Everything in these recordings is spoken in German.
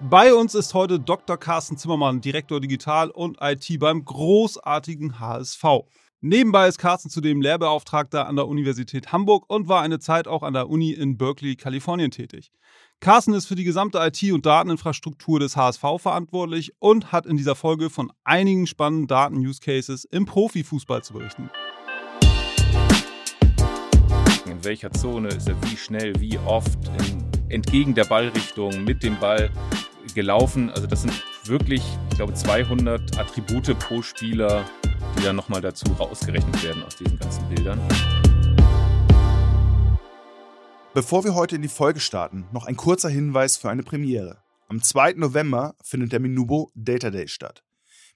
Bei uns ist heute Dr. Carsten Zimmermann, Direktor Digital und IT beim großartigen HSV. Nebenbei ist Carsten zudem Lehrbeauftragter an der Universität Hamburg und war eine Zeit auch an der Uni in Berkeley, Kalifornien tätig. Carsten ist für die gesamte IT- und Dateninfrastruktur des HSV verantwortlich und hat in dieser Folge von einigen spannenden Daten-Use-Cases im Profifußball zu berichten. In welcher Zone ist er wie schnell, wie oft, entgegen der Ballrichtung, mit dem Ball gelaufen. Also das sind wirklich, ich glaube, 200 Attribute pro Spieler, die dann nochmal dazu rausgerechnet werden aus diesen ganzen Bildern. Bevor wir heute in die Folge starten, noch ein kurzer Hinweis für eine Premiere. Am 2. November findet der Minubo Data Day statt.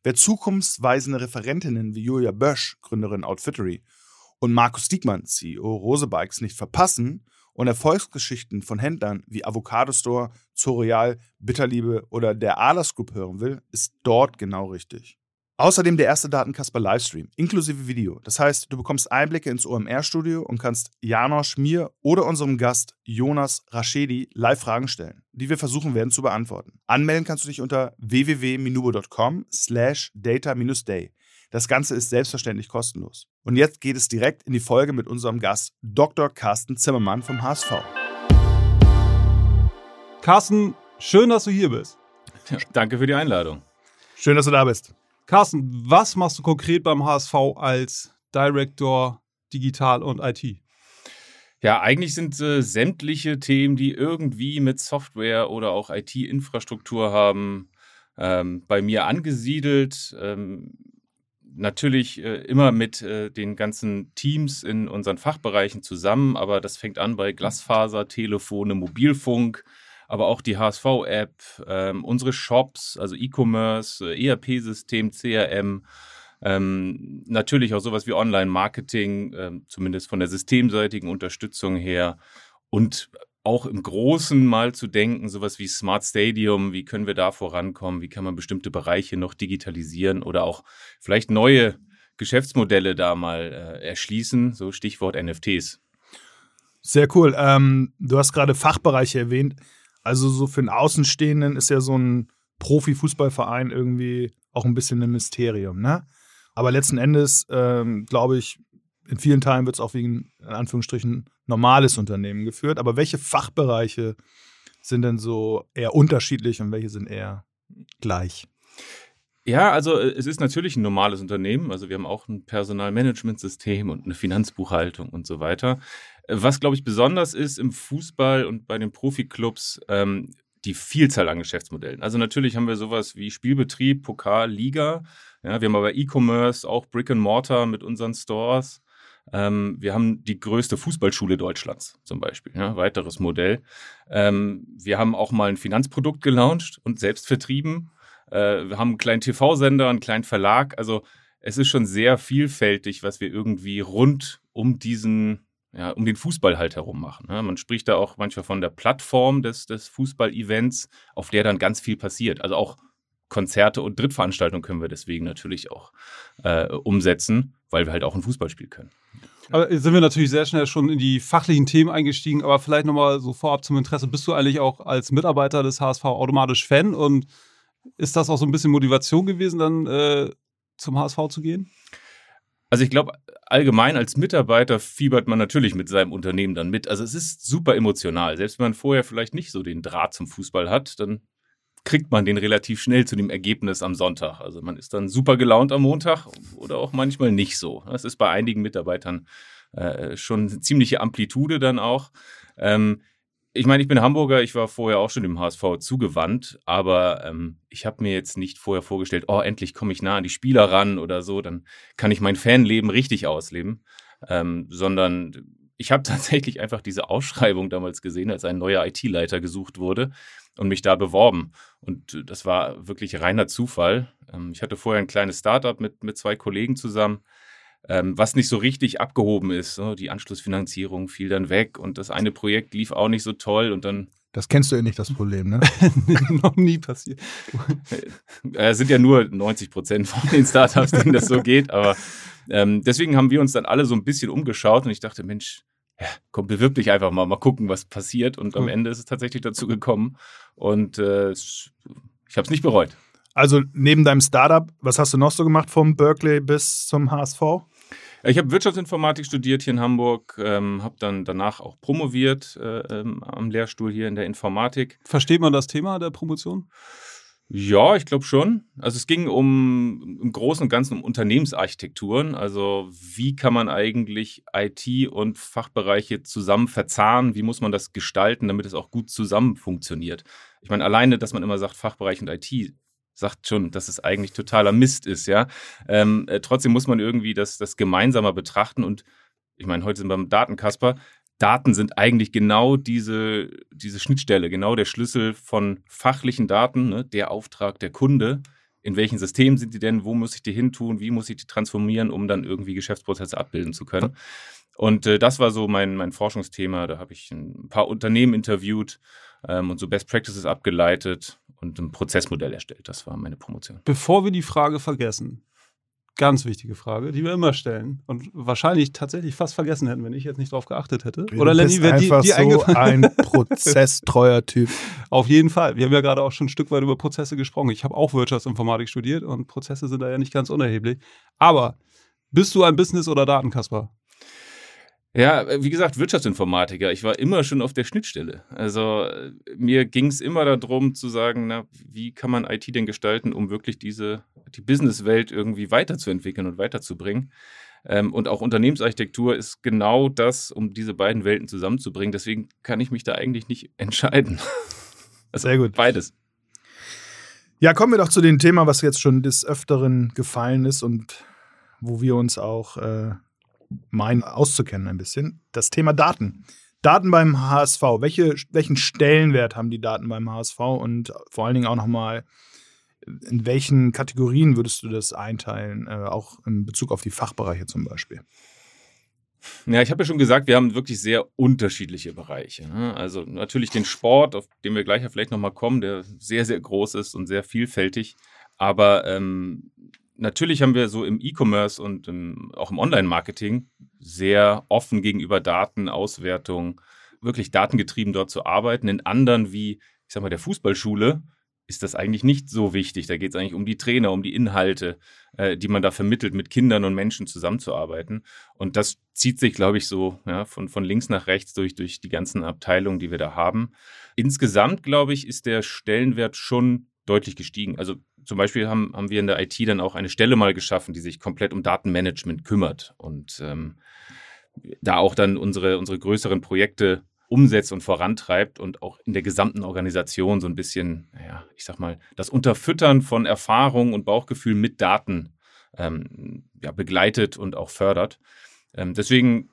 Wer zukunftsweisende Referentinnen wie Julia Bösch, Gründerin Outfittery, und Markus Diekmann, CEO Rose Bikes, nicht verpassen und Erfolgsgeschichten von Händlern wie Avocado Store, Zorial, Bitterliebe oder der Ahlers Group hören will, ist dort genau richtig. Außerdem der erste Datenkasper Livestream, inklusive Video. Das heißt, du bekommst Einblicke ins OMR-Studio und kannst Janosch, mir oder unserem Gast Jonas Raschedi live Fragen stellen, die wir versuchen werden zu beantworten. Anmelden kannst du dich unter www.minubo.com slash data-day. Das Ganze ist selbstverständlich kostenlos. Und jetzt geht es direkt in die Folge mit unserem Gast Dr. Carsten Zimmermann vom HSV. Carsten, schön, dass du hier bist. Ja, danke für die Einladung. Schön, dass du da bist. Carsten, was machst du konkret beim HSV als Director Digital und IT? Ja, eigentlich sind äh, sämtliche Themen, die irgendwie mit Software oder auch IT-Infrastruktur haben, ähm, bei mir angesiedelt. Ähm, natürlich äh, immer mit äh, den ganzen Teams in unseren Fachbereichen zusammen, aber das fängt an bei Glasfaser, Telefone, Mobilfunk, aber auch die HSV-App, ähm, unsere Shops, also E-Commerce, äh, ERP-System, CRM, ähm, natürlich auch sowas wie Online-Marketing, ähm, zumindest von der systemseitigen Unterstützung her und auch im Großen mal zu denken, sowas wie Smart Stadium, wie können wir da vorankommen, wie kann man bestimmte Bereiche noch digitalisieren oder auch vielleicht neue Geschäftsmodelle da mal äh, erschließen, so Stichwort NFTs. Sehr cool. Ähm, du hast gerade Fachbereiche erwähnt. Also so für einen Außenstehenden ist ja so ein Profi-Fußballverein irgendwie auch ein bisschen ein Mysterium, ne? Aber letzten Endes, ähm, glaube ich, in vielen Teilen wird es auch wegen, in Anführungsstrichen, normales Unternehmen geführt. Aber welche Fachbereiche sind denn so eher unterschiedlich und welche sind eher gleich? Ja, also äh, es ist natürlich ein normales Unternehmen. Also wir haben auch ein Personalmanagementsystem und eine Finanzbuchhaltung und so weiter. Was, glaube ich, besonders ist im Fußball und bei den Profiklubs, ähm, die Vielzahl an Geschäftsmodellen. Also natürlich haben wir sowas wie Spielbetrieb, Pokal, Liga. Ja, wir haben aber E-Commerce, auch Brick and Mortar mit unseren Stores. Ähm, wir haben die größte Fußballschule Deutschlands zum Beispiel, ja, weiteres Modell. Ähm, wir haben auch mal ein Finanzprodukt gelauncht und selbst vertrieben. Äh, wir haben einen kleinen TV-Sender, einen kleinen Verlag. Also es ist schon sehr vielfältig, was wir irgendwie rund um diesen ja, um den Fußball halt herum machen. Ja, man spricht da auch manchmal von der Plattform des, des Fußball-Events, auf der dann ganz viel passiert. Also auch Konzerte und Drittveranstaltungen können wir deswegen natürlich auch äh, umsetzen, weil wir halt auch ein Fußballspiel können. Aber sind wir natürlich sehr schnell schon in die fachlichen Themen eingestiegen, aber vielleicht nochmal so vorab zum Interesse. Bist du eigentlich auch als Mitarbeiter des HSV automatisch Fan und ist das auch so ein bisschen Motivation gewesen, dann äh, zum HSV zu gehen? Also ich glaube, allgemein als Mitarbeiter fiebert man natürlich mit seinem Unternehmen dann mit. Also es ist super emotional. Selbst wenn man vorher vielleicht nicht so den Draht zum Fußball hat, dann kriegt man den relativ schnell zu dem Ergebnis am Sonntag. Also man ist dann super gelaunt am Montag oder auch manchmal nicht so. Das ist bei einigen Mitarbeitern äh, schon eine ziemliche Amplitude dann auch. Ähm, ich meine, ich bin Hamburger, ich war vorher auch schon dem HSV zugewandt, aber ähm, ich habe mir jetzt nicht vorher vorgestellt, oh, endlich komme ich nah an die Spieler ran oder so, dann kann ich mein Fanleben richtig ausleben, ähm, sondern ich habe tatsächlich einfach diese Ausschreibung damals gesehen, als ein neuer IT-Leiter gesucht wurde und mich da beworben. Und das war wirklich reiner Zufall. Ähm, ich hatte vorher ein kleines Startup mit, mit zwei Kollegen zusammen, ähm, was nicht so richtig abgehoben ist. Die Anschlussfinanzierung fiel dann weg und das eine Projekt lief auch nicht so toll und dann das kennst du ja nicht, das Problem, ne? Noch nie passiert. Es sind ja nur 90 Prozent von den Startups, denen das so geht, aber ähm, deswegen haben wir uns dann alle so ein bisschen umgeschaut und ich dachte, Mensch, ja, komm, bewirb dich einfach mal, mal gucken, was passiert. Und am Ende ist es tatsächlich dazu gekommen und äh, ich habe es nicht bereut. Also neben deinem Startup, was hast du noch so gemacht vom Berkeley bis zum HSV? Ich habe Wirtschaftsinformatik studiert hier in Hamburg, ähm, habe dann danach auch promoviert äh, ähm, am Lehrstuhl hier in der Informatik. Versteht man das Thema der Promotion? Ja, ich glaube schon. Also es ging um im Großen und Ganzen um Unternehmensarchitekturen. Also wie kann man eigentlich IT und Fachbereiche zusammen verzahnen? Wie muss man das gestalten, damit es auch gut zusammen funktioniert? Ich meine, alleine, dass man immer sagt, Fachbereich und IT sagt schon, dass es eigentlich totaler Mist ist, ja. Ähm, äh, trotzdem muss man irgendwie das, das gemeinsamer betrachten und ich meine, heute sind wir beim Datenkasper. Daten sind eigentlich genau diese, diese Schnittstelle, genau der Schlüssel von fachlichen Daten, ne, der Auftrag der Kunde. In welchen Systemen sind die denn? Wo muss ich die hin tun? Wie muss ich die transformieren, um dann irgendwie Geschäftsprozesse abbilden zu können? Und äh, das war so mein, mein Forschungsthema. Da habe ich ein paar Unternehmen interviewt ähm, und so Best Practices abgeleitet und ein Prozessmodell erstellt. Das war meine Promotion. Bevor wir die Frage vergessen, Ganz wichtige Frage, die wir immer stellen und wahrscheinlich tatsächlich fast vergessen hätten, wenn ich jetzt nicht drauf geachtet hätte. Du Oder Lenny, wäre die, die so ein prozesstreuer Typ. Auf jeden Fall. Wir haben ja gerade auch schon ein Stück weit über Prozesse gesprochen. Ich habe auch Wirtschaftsinformatik studiert und Prozesse sind da ja nicht ganz unerheblich. Aber bist du ein Business- oder Datenkasper? Ja, wie gesagt, Wirtschaftsinformatiker. Ich war immer schon auf der Schnittstelle. Also mir ging es immer darum zu sagen, na, wie kann man IT denn gestalten, um wirklich diese die Businesswelt irgendwie weiterzuentwickeln und weiterzubringen. Ähm, und auch Unternehmensarchitektur ist genau das, um diese beiden Welten zusammenzubringen. Deswegen kann ich mich da eigentlich nicht entscheiden. Also Sehr gut. Beides. Ja, kommen wir doch zu dem Thema, was jetzt schon des Öfteren gefallen ist und wo wir uns auch äh, meinen auszukennen ein bisschen. Das Thema Daten. Daten beim HSV. Welche, welchen Stellenwert haben die Daten beim HSV und vor allen Dingen auch nochmal, in welchen Kategorien würdest du das einteilen, äh, auch in Bezug auf die Fachbereiche zum Beispiel? Ja, ich habe ja schon gesagt, wir haben wirklich sehr unterschiedliche Bereiche. Ne? Also natürlich den Sport, auf den wir gleich ja vielleicht nochmal kommen, der sehr, sehr groß ist und sehr vielfältig. Aber ähm, natürlich haben wir so im E-Commerce und im, auch im Online-Marketing sehr offen gegenüber Daten, Auswertung, wirklich datengetrieben dort zu arbeiten. In anderen wie, ich sag mal, der Fußballschule ist das eigentlich nicht so wichtig. Da geht es eigentlich um die Trainer, um die Inhalte, äh, die man da vermittelt, mit Kindern und Menschen zusammenzuarbeiten. Und das zieht sich, glaube ich, so ja, von, von links nach rechts durch, durch die ganzen Abteilungen, die wir da haben. Insgesamt, glaube ich, ist der Stellenwert schon deutlich gestiegen. Also zum Beispiel haben, haben wir in der IT dann auch eine Stelle mal geschaffen, die sich komplett um Datenmanagement kümmert und ähm, da auch dann unsere, unsere größeren Projekte umsetzt und vorantreibt und auch in der gesamten Organisation so ein bisschen, ja, ich sag mal, das Unterfüttern von Erfahrung und Bauchgefühl mit Daten ähm, ja, begleitet und auch fördert. Ähm, deswegen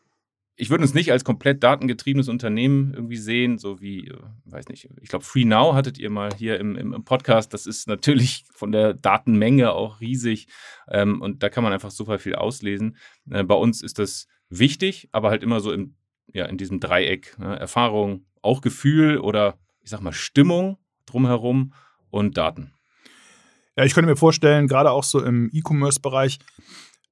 ich würde uns nicht als komplett datengetriebenes Unternehmen irgendwie sehen, so wie, äh, weiß nicht, ich glaube, Free Now hattet ihr mal hier im, im, Podcast. Das ist natürlich von der Datenmenge auch riesig ähm, und da kann man einfach super viel auslesen. Äh, bei uns ist das wichtig, aber halt immer so im, ja, in diesem Dreieck. Ne? Erfahrung, auch Gefühl oder ich sag mal Stimmung drumherum und Daten. Ja, ich könnte mir vorstellen, gerade auch so im E-Commerce-Bereich,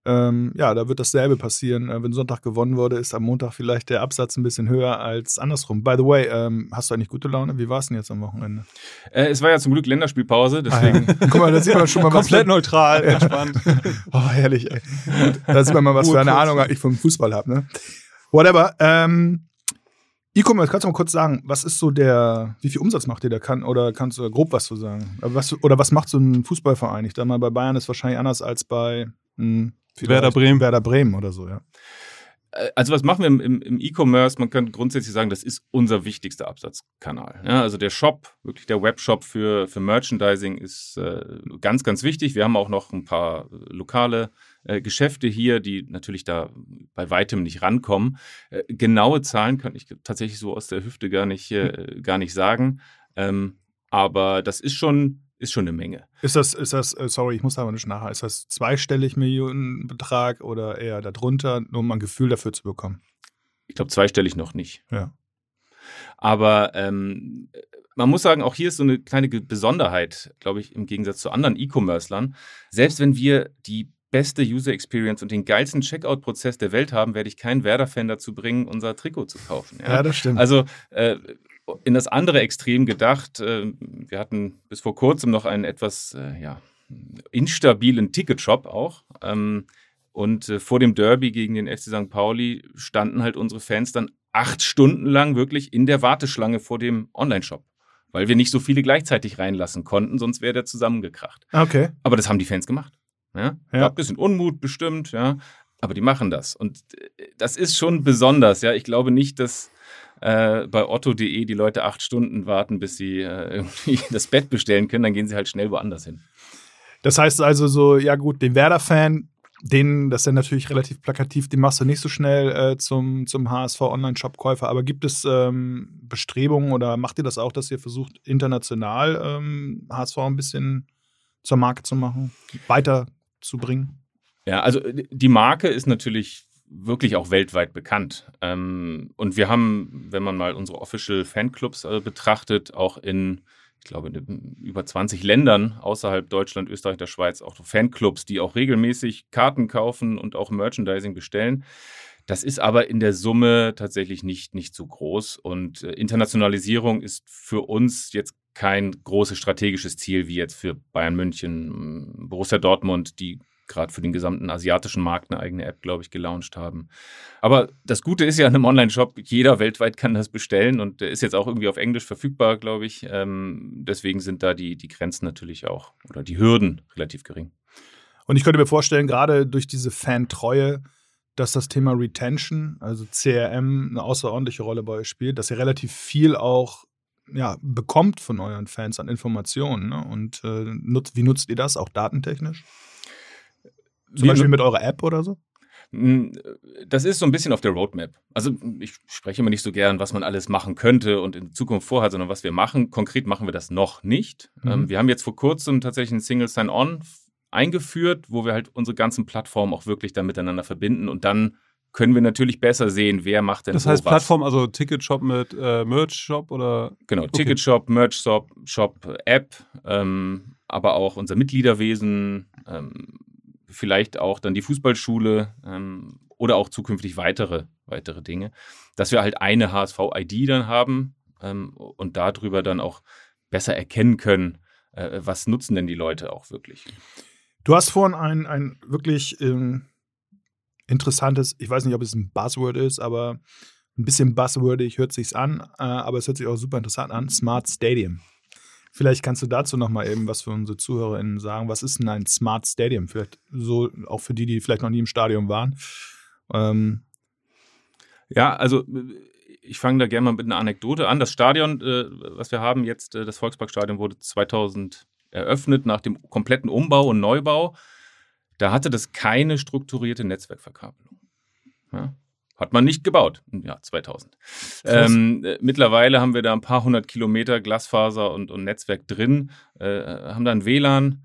ähm, ja, da wird dasselbe passieren. Äh, wenn Sonntag gewonnen wurde, ist am Montag vielleicht der Absatz ein bisschen höher als andersrum. By the way, ähm, hast du eigentlich gute Laune? Wie war es denn jetzt am Wochenende? Äh, es war ja zum Glück Länderspielpause, deswegen. Ah, ja. Guck mal, da sieht man schon mal was. Komplett neutral, entspannt. oh, herrlich, ey. Da sieht man mal, was für eine Ahnung ich vom Fußball habe, ne? Whatever. Ähm, E-Commerce, kannst du mal kurz sagen, was ist so der, wie viel Umsatz macht ihr da? Kann, oder kannst du grob was zu sagen? Was, oder was macht so ein Fußballverein? Ich dachte mal, bei Bayern ist wahrscheinlich anders als bei hm, Werder Bremen. Werder Bremen oder so, ja. Äh, also was machen wir im, im E-Commerce? Man kann grundsätzlich sagen, das ist unser wichtigster Absatzkanal. Ja, also der Shop, wirklich der Webshop für, für Merchandising ist äh, ganz, ganz wichtig. Wir haben auch noch ein paar lokale äh, Geschäfte hier, die natürlich da bei weitem nicht rankommen. Äh, genaue Zahlen kann ich tatsächlich so aus der Hüfte gar nicht, äh, gar nicht sagen. Ähm, aber das ist schon, ist schon eine Menge. Ist das, ist das, äh, sorry, ich muss aber nicht nachher, ist das zweistellig Millionenbetrag oder eher darunter, nur um ein Gefühl dafür zu bekommen? Ich glaube, zweistellig noch nicht. Ja. Aber ähm, man muss sagen, auch hier ist so eine kleine Besonderheit, glaube ich, im Gegensatz zu anderen E-Commercern. Selbst wenn wir die beste User Experience und den geilsten Checkout-Prozess der Welt haben, werde ich keinen Werder-Fan dazu bringen, unser Trikot zu kaufen. Ja, ja das stimmt. Also äh, in das andere Extrem gedacht, äh, wir hatten bis vor kurzem noch einen etwas äh, ja, instabilen Ticketshop auch. Ähm, und äh, vor dem Derby gegen den FC St. Pauli standen halt unsere Fans dann acht Stunden lang wirklich in der Warteschlange vor dem Online-Shop. Weil wir nicht so viele gleichzeitig reinlassen konnten, sonst wäre der zusammengekracht. Okay. Aber das haben die Fans gemacht. Ja? ja. Gab ein bisschen Unmut bestimmt, ja. Aber die machen das. Und das ist schon besonders, ja. Ich glaube nicht, dass äh, bei otto.de die Leute acht Stunden warten, bis sie äh, irgendwie das Bett bestellen können. Dann gehen sie halt schnell woanders hin. Das heißt also so, ja gut, den Werder-Fan, den, das ist ja natürlich relativ plakativ, den machst du nicht so schnell äh, zum, zum HSV Online-Shop-Käufer. Aber gibt es ähm, Bestrebungen oder macht ihr das auch, dass ihr versucht, international ähm, HSV ein bisschen zur Marke zu machen, weiterzubringen? Ja, also die Marke ist natürlich wirklich auch weltweit bekannt. Ähm, und wir haben, wenn man mal unsere Official Fanclubs äh, betrachtet, auch in ich glaube, in über 20 Ländern außerhalb Deutschland, Österreich, der Schweiz auch Fanclubs, die auch regelmäßig Karten kaufen und auch Merchandising bestellen. Das ist aber in der Summe tatsächlich nicht, nicht so groß. Und äh, Internationalisierung ist für uns jetzt kein großes strategisches Ziel wie jetzt für Bayern München, Borussia Dortmund, die gerade für den gesamten asiatischen Markt eine eigene App, glaube ich, gelauncht haben. Aber das Gute ist ja in einem Online-Shop, jeder weltweit kann das bestellen und der ist jetzt auch irgendwie auf Englisch verfügbar, glaube ich. Ähm, deswegen sind da die, die Grenzen natürlich auch oder die Hürden relativ gering. Und ich könnte mir vorstellen, gerade durch diese Fantreue, dass das Thema Retention, also CRM, eine außerordentliche Rolle bei euch spielt, dass ihr relativ viel auch ja, bekommt von euren Fans an Informationen. Ne? Und äh, nutzt, wie nutzt ihr das, auch datentechnisch? Zum Beispiel mit eurer App oder so? Hm, das ist so ein bisschen auf der Roadmap. Also ich spreche immer nicht so gern, was man alles machen könnte und in Zukunft vorhat, sondern was wir machen. Konkret machen wir das noch nicht. Mhm. Ähm, wir haben jetzt vor kurzem tatsächlich ein Single Sign-On eingeführt, wo wir halt unsere ganzen Plattformen auch wirklich dann miteinander verbinden und dann können wir natürlich besser sehen, wer macht denn Das heißt Plattform, also Ticketshop mit äh, Merch-Shop oder? Genau, okay. Ticketshop, Merch-Shop, Shop, App, ähm, aber auch unser Mitgliederwesen, ähm, vielleicht auch dann die Fußballschule ähm, oder auch zukünftig weitere, weitere Dinge, dass wir halt eine HSV-ID dann haben ähm, und darüber dann auch besser erkennen können, äh, was nutzen denn die Leute auch wirklich. Du hast vorhin ein, ein wirklich ähm, interessantes, ich weiß nicht, ob es ein Buzzword ist, aber ein bisschen buzzwordig hört sich's an, äh, aber es hört sich auch super interessant an, Smart Stadium. Vielleicht kannst du dazu noch mal eben was für unsere ZuhörerInnen sagen. Was ist denn ein Smart Stadium? Vielleicht so auch für die, die vielleicht noch nie im Stadion waren. Ähm. Ja, also ich fange da gerne mal mit einer Anekdote an. Das Stadion, äh, was wir haben jetzt, äh, das Volksparkstadion, wurde 2000 eröffnet nach dem kompletten Umbau und Neubau. Da hatte das keine strukturierte Netzwerkverkabelung. Ja? Hat man nicht gebaut im Jahr 2000. Ähm, äh, mittlerweile haben wir da ein paar hundert Kilometer Glasfaser und, und Netzwerk drin, äh, haben da ein WLAN.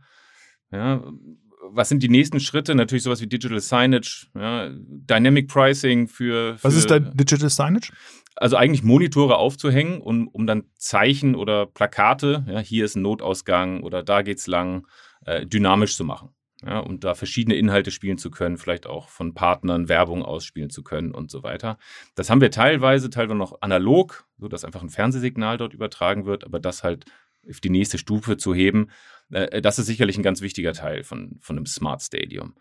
Ja, was sind die nächsten Schritte? Natürlich sowas wie Digital Signage, ja, Dynamic Pricing für, für Was ist da Digital Signage? Also eigentlich Monitore aufzuhängen, um, um dann Zeichen oder Plakate, ja, hier ist ein Notausgang oder da geht's lang, äh, dynamisch zu machen ja, um da verschiedene Inhalte spielen zu können, vielleicht auch von Partnern Werbung ausspielen zu können und so weiter. Das haben wir teilweise, teilweise noch analog, so dass einfach ein Fernsehsignal dort übertragen wird, aber das halt auf die nächste Stufe zu heben, äh, das ist sicherlich ein ganz wichtiger Teil von, von einem Smart Stadium.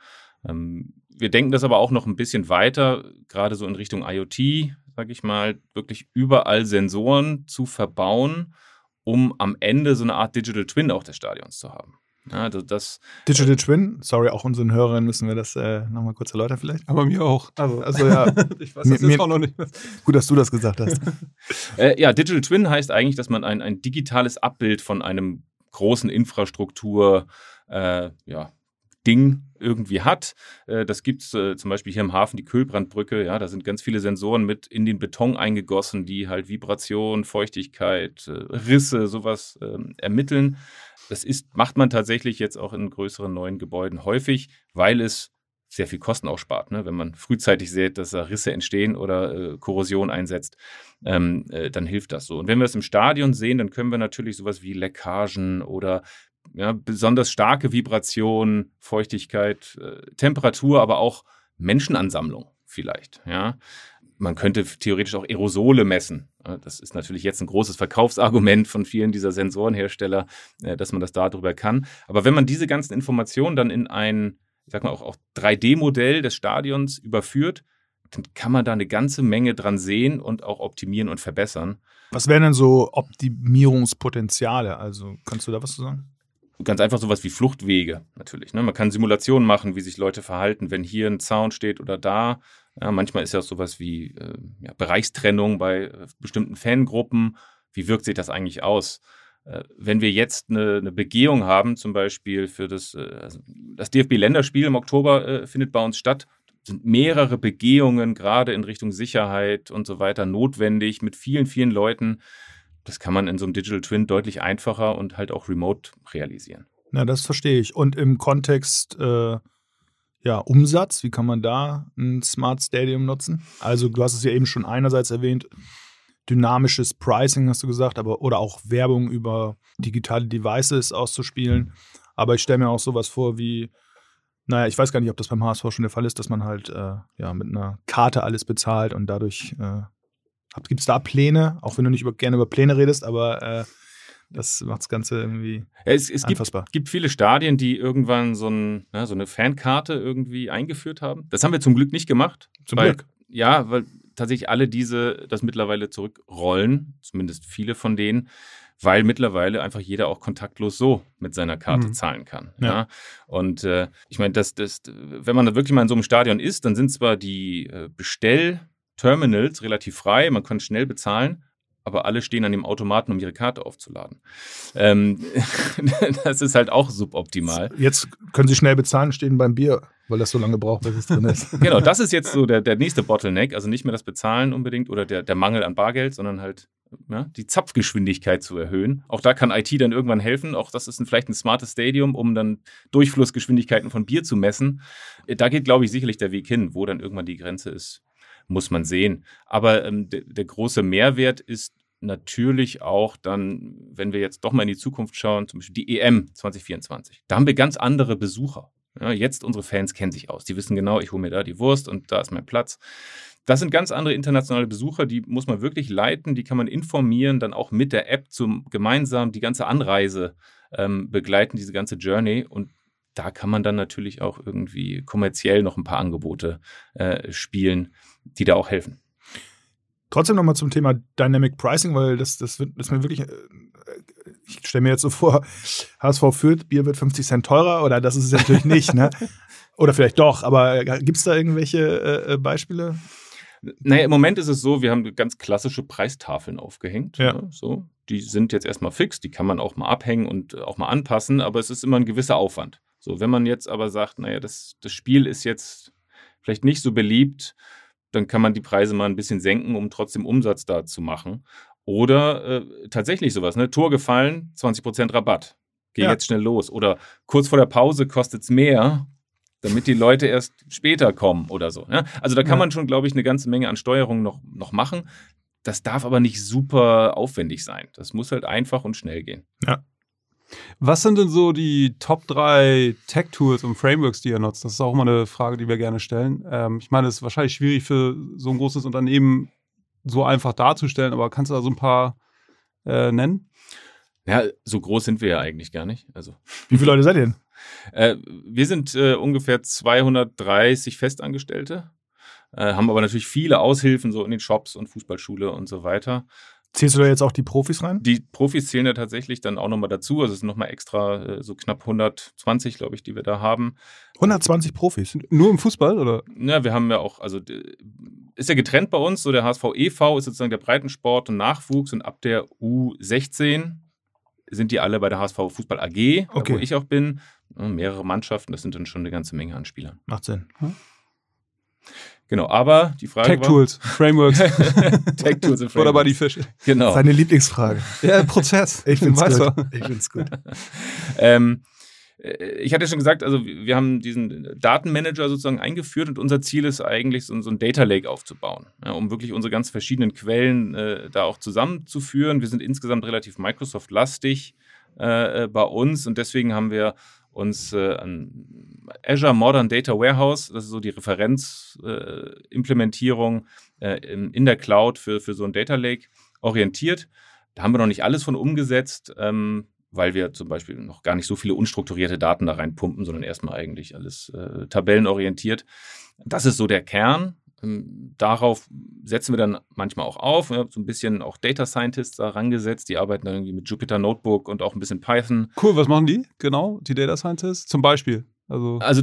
Ähm, wir denken das aber auch noch ein bisschen weiter, gerade so in Richtung IoT, sage ich mal, wirklich überall Sensoren zu verbauen, um am Ende so eine Art Digital Twin auch des Stadions zu haben. Ja, also das, Digital Twin, sorry, auch unseren Hörern müssen wir das äh, nochmal kurz erläutern vielleicht. Aber mir auch. Also, also ja. ich weiß das mir, jetzt auch noch nicht. Gut, dass du das gesagt hast. äh, ja, Digital Twin heißt eigentlich, dass man ein, ein digitales Abbild von einem großen Infrastruktur, äh, ja, Ding irgendwie hat. Äh, das gibt es äh, zum Beispiel hier im Hafen, die Kühlbrandbrücke. Ja, da sind ganz viele Sensoren mit in den Beton eingegossen, die halt Vibration, Feuchtigkeit, äh, Risse, sowas ähm, ermitteln. Das ist, macht man tatsächlich jetzt auch in größeren neuen Gebäuden häufig, weil es sehr viel Kosten auch spart, ne? wenn man frühzeitig sieht, dass da Risse entstehen oder äh, Korrosion einsetzt, ähm, äh, dann hilft das so. Und wenn wir es im Stadion sehen, dann können wir natürlich sowas wie Leckagen oder ja, besonders starke Vibration, Feuchtigkeit, äh, Temperatur, aber auch Menschenansammlung vielleicht. Ja. Man könnte theoretisch auch Aerosole messen. Das ist natürlich jetzt ein großes Verkaufsargument von vielen dieser Sensorenhersteller, äh, dass man das darüber kann. Aber wenn man diese ganzen Informationen dann in ein, ich sag mal, auch, auch 3D-Modell des Stadions überführt, dann kann man da eine ganze Menge dran sehen und auch optimieren und verbessern. Was wären denn so Optimierungspotenziale? Also kannst du da was zu sagen? ganz einfach sowas wie Fluchtwege natürlich. Ne? Man kann Simulationen machen, wie sich Leute verhalten, wenn hier ein Zaun steht oder da. Ja, manchmal ist ja sowas wie äh, ja, Bereichstrennung bei äh, bestimmten Fangruppen. Wie wirkt sich das eigentlich aus? Äh, wenn wir jetzt eine, eine, Begehung haben, zum Beispiel für das, äh, also das DFB-Länderspiel im Oktober äh, findet bei uns statt, sind mehrere Begehungen gerade in Richtung Sicherheit und so weiter notwendig mit vielen, vielen Leuten das kann man in so einem Digital Twin deutlich einfacher und halt auch remote realisieren. Na, das verstehe ich. Und im Kontext äh, ja, Umsatz, wie kann man da ein Smart Stadium nutzen? Also, du hast es ja eben schon einerseits erwähnt, dynamisches Pricing, hast du gesagt, aber oder auch Werbung über digitale Devices auszuspielen. Aber ich stelle mir auch sowas vor wie, naja, ich weiß gar nicht, ob das beim HSV schon der Fall ist, dass man halt äh, ja mit einer Karte alles bezahlt und dadurch äh, Gibt es da Pläne, auch wenn du nicht über, gerne über Pläne redest, aber äh, das macht das Ganze irgendwie ja, es, es anfassbar. Gibt, gibt viele Stadien, die irgendwann so, ein, ja, so, eine Fankarte irgendwie eingeführt haben. Das haben wir zum Glück nicht gemacht. Zum weil, Glück? Ja, weil tatsächlich alle diese das mittlerweile zurückrollen, zumindest viele von denen, weil mittlerweile einfach jeder auch kontaktlos so mit seiner Karte mhm. zahlen kann. Ja. ja. Und äh, ich meine, das, das, wenn man da wirklich mal in so einem Stadion ist, dann sind zwar die äh, Bestell- Terminals relativ frei, man kann schnell bezahlen, aber alle stehen an dem Automaten, um ihre Karte aufzuladen. Ähm, das ist halt auch suboptimal. Jetzt können Sie schnell bezahlen, stehen beim Bier, weil das so lange braucht, bis es drin ist. genau, das ist jetzt so der, der nächste Bottleneck. Also nicht mehr das Bezahlen unbedingt oder der, der Mangel an Bargeld, sondern halt ja, die Zapfgeschwindigkeit zu erhöhen. Auch da kann IT dann irgendwann helfen. Auch das ist ein, vielleicht ein smartes Stadium, um dann Durchflussgeschwindigkeiten von Bier zu messen. Da geht, glaube ich, sicherlich der Weg hin, wo dann irgendwann die Grenze ist muss man sehen. Aber ähm, der, der große Mehrwert ist natürlich auch dann, wenn wir jetzt doch mal in die Zukunft schauen, zum Beispiel die EM 2024. Da haben wir ganz andere Besucher. Ja, jetzt unsere Fans kennen sich aus. Die wissen genau, ich hole mir da die Wurst und da ist mein Platz. Das sind ganz andere internationale Besucher, die muss man wirklich leiten, die kann man informieren, dann auch mit der App zum gemeinsam die ganze Anreise ähm, begleiten, diese ganze Journey. Und da kann man dann natürlich auch irgendwie kommerziell noch ein paar Angebote äh, spielen, die da auch helfen. Trotzdem nochmal zum Thema Dynamic Pricing, weil das, das wird das mir wirklich, äh, ich stelle mir jetzt so vor, HSV führt, Bier wird 50 Cent teurer oder das ist es natürlich nicht, ne? Oder vielleicht doch, aber äh, gibt es da irgendwelche äh, Beispiele? Naja, im Moment ist es so, wir haben ganz klassische Preistafeln aufgehängt. Ja. Ne? So. Die sind jetzt erstmal fix, die kann man auch mal abhängen und auch mal anpassen, aber es ist immer ein gewisser Aufwand. So, wenn man jetzt aber sagt, naja, das, das Spiel ist jetzt vielleicht nicht so beliebt, dann kann man die Preise mal ein bisschen senken, um trotzdem Umsatz da zu machen. Oder äh, tatsächlich sowas, ne? Tor gefallen, 20% Rabatt. Geh ja. jetzt schnell los. Oder kurz vor der Pause kostet es mehr, damit die Leute erst später kommen oder so. Ne? Also da kann ja. man schon, glaube ich, eine ganze Menge an Steuerung noch, noch machen. Das darf aber nicht super aufwendig sein. Das muss halt einfach und schnell gehen. Ja. Was sind denn so die Top 3 Tech-Tools und Frameworks, die ihr nutzt? Das ist auch immer eine Frage, die wir gerne stellen. Ähm, ich meine, es ist wahrscheinlich schwierig für so ein großes Unternehmen so einfach darzustellen, aber kannst du da so ein paar äh, nennen? Ja, so groß sind wir ja eigentlich gar nicht. Also. Wie viele Leute seid ihr denn? Äh, wir sind äh, ungefähr 230 Festangestellte, äh, haben aber natürlich viele Aushilfen so in den Shops und Fußballschule und so weiter. Zählst du da jetzt auch die Profis rein? Die Profis zählen ja tatsächlich dann auch nochmal dazu. Also es sind nochmal extra äh, so knapp 120, glaube ich, die wir da haben. 120 Profis? Nur im Fußball, oder? Ja, wir haben ja auch, also ist ja getrennt bei uns. So der HSV e.V. ist sozusagen der Breitensport und Nachwuchs und ab der U16 sind die alle bei der HSV Fußball AG, okay. wo ich auch bin. mehrere Mannschaften, das sind dann schon eine ganze Menge an Spielern. Macht Sinn. Genau, aber die Frage Tech Tools, Frameworks. Tech Tools und Oder bei die Fische. Genau. Seine Lieblingsfrage. Ja, Prozess. Ich find's Weißt gut. Ich find's gut. ähm, äh, ich hatte schon gesagt, also wir haben diesen Datenmanager sozusagen eingeführt und unser Ziel ist eigentlich, so, so ein Data Lake aufzubauen, ja, um wirklich unsere ganz verschiedenen Quellen äh, da auch zusammenzuführen. Wir sind insgesamt relativ Microsoft-lastig äh, äh, bei uns und deswegen haben wir uns äh, an Azure Modern Data Warehouse, das ist so die Referenzimplementierung äh, in, in der Cloud für, für so ein Data Lake orientiert. Da haben wir noch nicht alles von umgesetzt. Ähm, weil wir zum Beispiel noch gar nicht so viele unstrukturierte Daten da reinpumpen, sondern erstmal eigentlich alles äh, tabellenorientiert. Das ist so der Kern. Ähm, darauf setzen wir dann manchmal auch auf. Wir haben so ein bisschen auch Data Scientists da rangesetzt. Die arbeiten dann irgendwie mit Jupyter Notebook und auch ein bisschen Python. Cool, was machen die? Genau, die Data Scientists? Zum Beispiel. Also, Also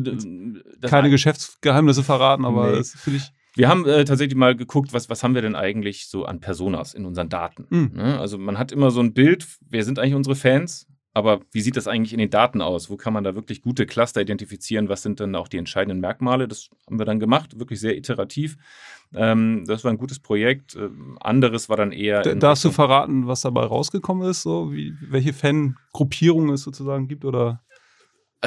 keine Geschäftsgeheimnisse verraten, aber Nee. das finde ich. Wir haben äh, tatsächlich mal geguckt, was, was haben wir denn eigentlich so an Personas in unseren Daten. Mhm. Also man hat immer so ein Bild, wer sind eigentlich unsere Fans, aber wie sieht das eigentlich in den Daten aus? Wo kann man da wirklich gute Cluster identifizieren? Was sind dann auch die entscheidenden Merkmale? Das haben wir dann gemacht, wirklich sehr iterativ. Ähm, das war ein gutes Projekt. Ähm, anderes war dann eher. Da- Darfst du verraten, was dabei rausgekommen ist? So, wie, welche Fangruppierungen es sozusagen gibt? Oder?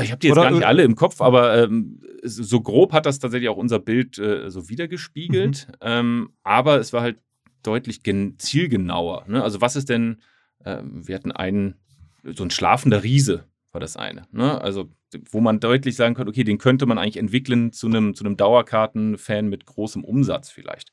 Ich habe die jetzt Oder- gar nicht alle im Kopf, aber ähm, so grob hat das tatsächlich auch unser Bild äh, so wiedergespiegelt. Mhm. Ähm, aber es war halt deutlich gen zielgenauer. Ne? Also was ist denn, ähm, wir hatten einen, so ein schlafender Riese war das eine. Ne? Also wo man deutlich sagen könnte, okay, den könnte man eigentlich entwickeln zu einem, zu einem Dauerkarten-Fan mit großem Umsatz vielleicht.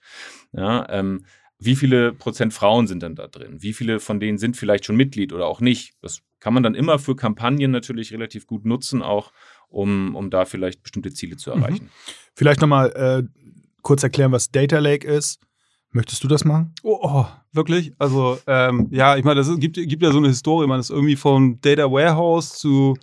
Ja, ähm, wie viele Prozent Frauen sind denn da drin? Wie viele von denen sind vielleicht schon Mitglied oder auch nicht? Das kann man dann immer für Kampagnen natürlich relativ gut nutzen, auch um, um da vielleicht bestimmte Ziele zu Mhm. erreichen. Vielleicht nochmal äh, kurz erklären, was Data Lake ist. Möchtest du das machen? Oh, oh wirklich? Also, ähm, ja, ich meine, es gibt, gibt ja so eine Historie. Man ist irgendwie von Data Warehouse zu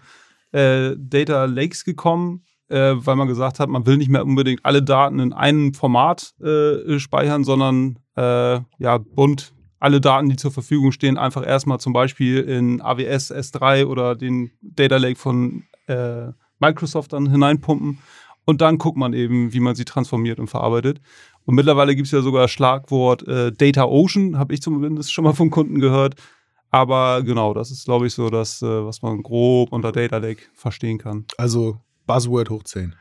äh, Data Lakes gekommen, äh, weil man gesagt hat, man will nicht mehr unbedingt alle Daten in einem Format äh, speichern, sondern äh, ja, bunt alle Daten, die zur Verfügung stehen, einfach erstmal zum Beispiel in AWS S3 oder den Data Lake von äh, Microsoft dann hineinpumpen. Und dann guckt man eben, wie man sie transformiert und verarbeitet. Und mittlerweile gibt es ja sogar Schlagwort äh, Data Ocean, habe ich zumindest schon mal vom Kunden gehört. Aber genau, das ist, glaube ich, so das, äh, was man grob unter Data Lake verstehen kann. Also Buzzword hoch 10.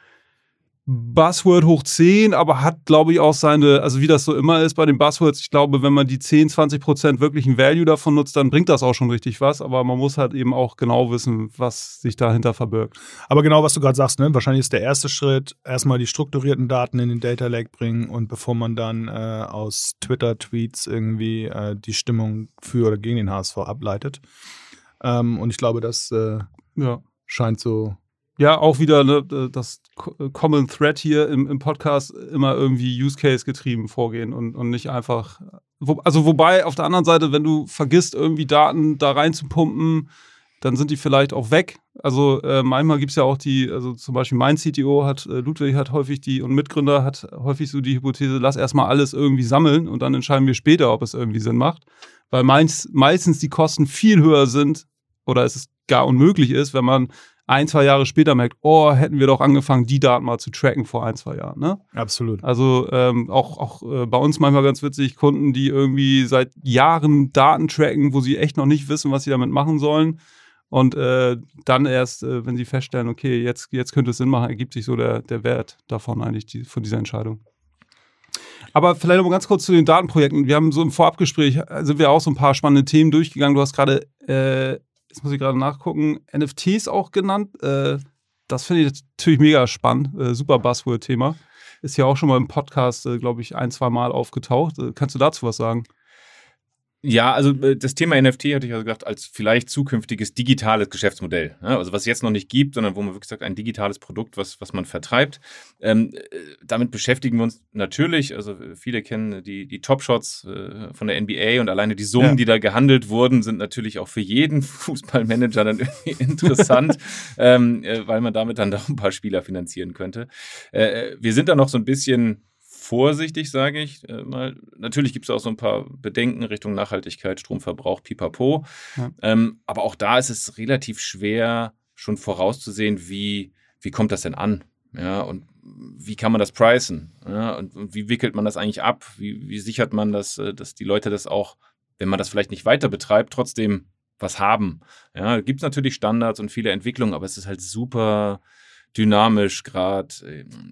Buzzword hoch 10, aber hat, glaube ich, auch seine, also wie das so immer ist bei den Buzzwords, ich glaube, wenn man die 10, 20 Prozent wirklichen Value davon nutzt, dann bringt das auch schon richtig was, aber man muss halt eben auch genau wissen, was sich dahinter verbirgt. Aber genau, was du gerade sagst, ne? wahrscheinlich ist der erste Schritt, erstmal die strukturierten Daten in den Data Lake bringen und bevor man dann äh, aus Twitter-Tweets irgendwie äh, die Stimmung für oder gegen den HSV ableitet. Ähm, und ich glaube, das äh, Ja. scheint so. Ja, auch wieder ne, das Co- Common Thread hier im, im Podcast immer irgendwie Use Case getrieben vorgehen und, und nicht einfach. Wo, also, wobei auf der anderen Seite, wenn du vergisst, irgendwie Daten da reinzupumpen, dann sind die vielleicht auch weg. Also, äh, manchmal gibt es ja auch die, also zum Beispiel mein CTO hat, äh, Ludwig hat häufig die und Mitgründer hat häufig so die Hypothese, lass erstmal alles irgendwie sammeln und dann entscheiden wir später, ob es irgendwie Sinn macht. Weil meins, meistens die Kosten viel höher sind oder es gar unmöglich ist, wenn man ein, zwei Jahre später merkt, oh, hätten wir doch angefangen, die Daten mal zu tracken vor ein, zwei Jahren. Ne? Absolut. Also ähm, auch, auch äh, bei uns manchmal ganz witzig, Kunden, die irgendwie seit Jahren Daten tracken, wo sie echt noch nicht wissen, was sie damit machen sollen. Und äh, dann erst, äh, wenn sie feststellen, okay, jetzt, jetzt könnte es Sinn machen, ergibt sich so der, der Wert davon eigentlich, die, von dieser Entscheidung. Aber vielleicht noch mal ganz kurz zu den Datenprojekten. Wir haben so im Vorabgespräch, äh, sind wir auch so ein paar spannende Themen durchgegangen. Du hast gerade, äh, jetzt muss ich gerade nachgucken, NFTs auch genannt. Äh, das finde ich natürlich mega spannend. Äh, super Buzzword-Thema. Ist ja auch schon mal im Podcast, äh, glaube ich, ein, zwei Mal aufgetaucht. Äh, kannst du dazu was sagen? Ja, also äh, das Thema NFT hatte ich ja gesagt, als vielleicht zukünftiges digitales Geschäftsmodell. Ja, also was es jetzt noch nicht gibt, sondern wo man wirklich sagt, ein digitales Produkt, was, was man vertreibt. Ähm, äh, damit beschäftigen wir uns natürlich. Also viele kennen die, die Top-Shots äh, von der NBA und alleine die Summen, Ja. die da gehandelt wurden, sind natürlich auch für jeden Fußballmanager dann irgendwie interessant, ähm, äh, weil man damit dann doch ein paar Spieler finanzieren könnte. Äh, wir sind da noch so ein bisschen vorsichtig, sage ich äh, mal. Natürlich gibt es auch so ein paar Bedenken Richtung Nachhaltigkeit, Stromverbrauch, pipapo. Ja. Ähm, aber auch da ist es relativ schwer, schon vorauszusehen, wie, wie kommt das denn an? Ja, und wie kann man das pricen? Ja, und, und wie wickelt man das eigentlich ab? Wie, wie sichert man das, äh, dass die Leute das auch, wenn man das vielleicht nicht weiter betreibt, trotzdem was haben? Ja, gibt es natürlich Standards und viele Entwicklungen, aber es ist halt super dynamisch gerade.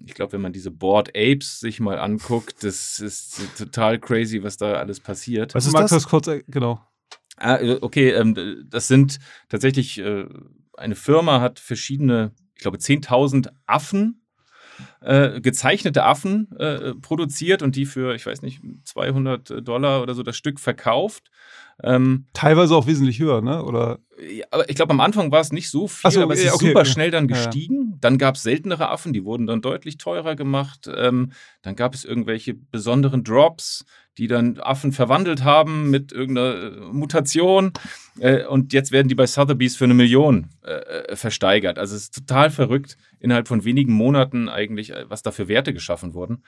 Ich glaube, wenn man diese Board Apes sich mal anguckt, das ist total crazy, was da alles passiert. Was ist Magst das? kurz, äh, genau. Ah, äh, okay, ähm, das sind tatsächlich, äh, eine Firma hat verschiedene, ich glaube, 10.000 Affen äh, gezeichnete Affen äh, produziert und die für, ich weiß nicht, 200 Dollar oder so das Stück verkauft. Ähm, Teilweise auch wesentlich höher, ne? Oder? Ja, aber ich glaube, am Anfang war es nicht so viel, so, aber es ist okay, super okay. schnell dann gestiegen. Ja. Dann gab es seltenere Affen, die wurden dann deutlich teurer gemacht. Ähm, dann gab es irgendwelche besonderen Drops, die dann Affen verwandelt haben mit irgendeiner äh, Mutation. Äh, und jetzt werden die bei Sotheby's für eine Million äh, äh, versteigert. Also es ist total verrückt, innerhalb von wenigen Monaten eigentlich, äh, was da für Werte geschaffen wurden.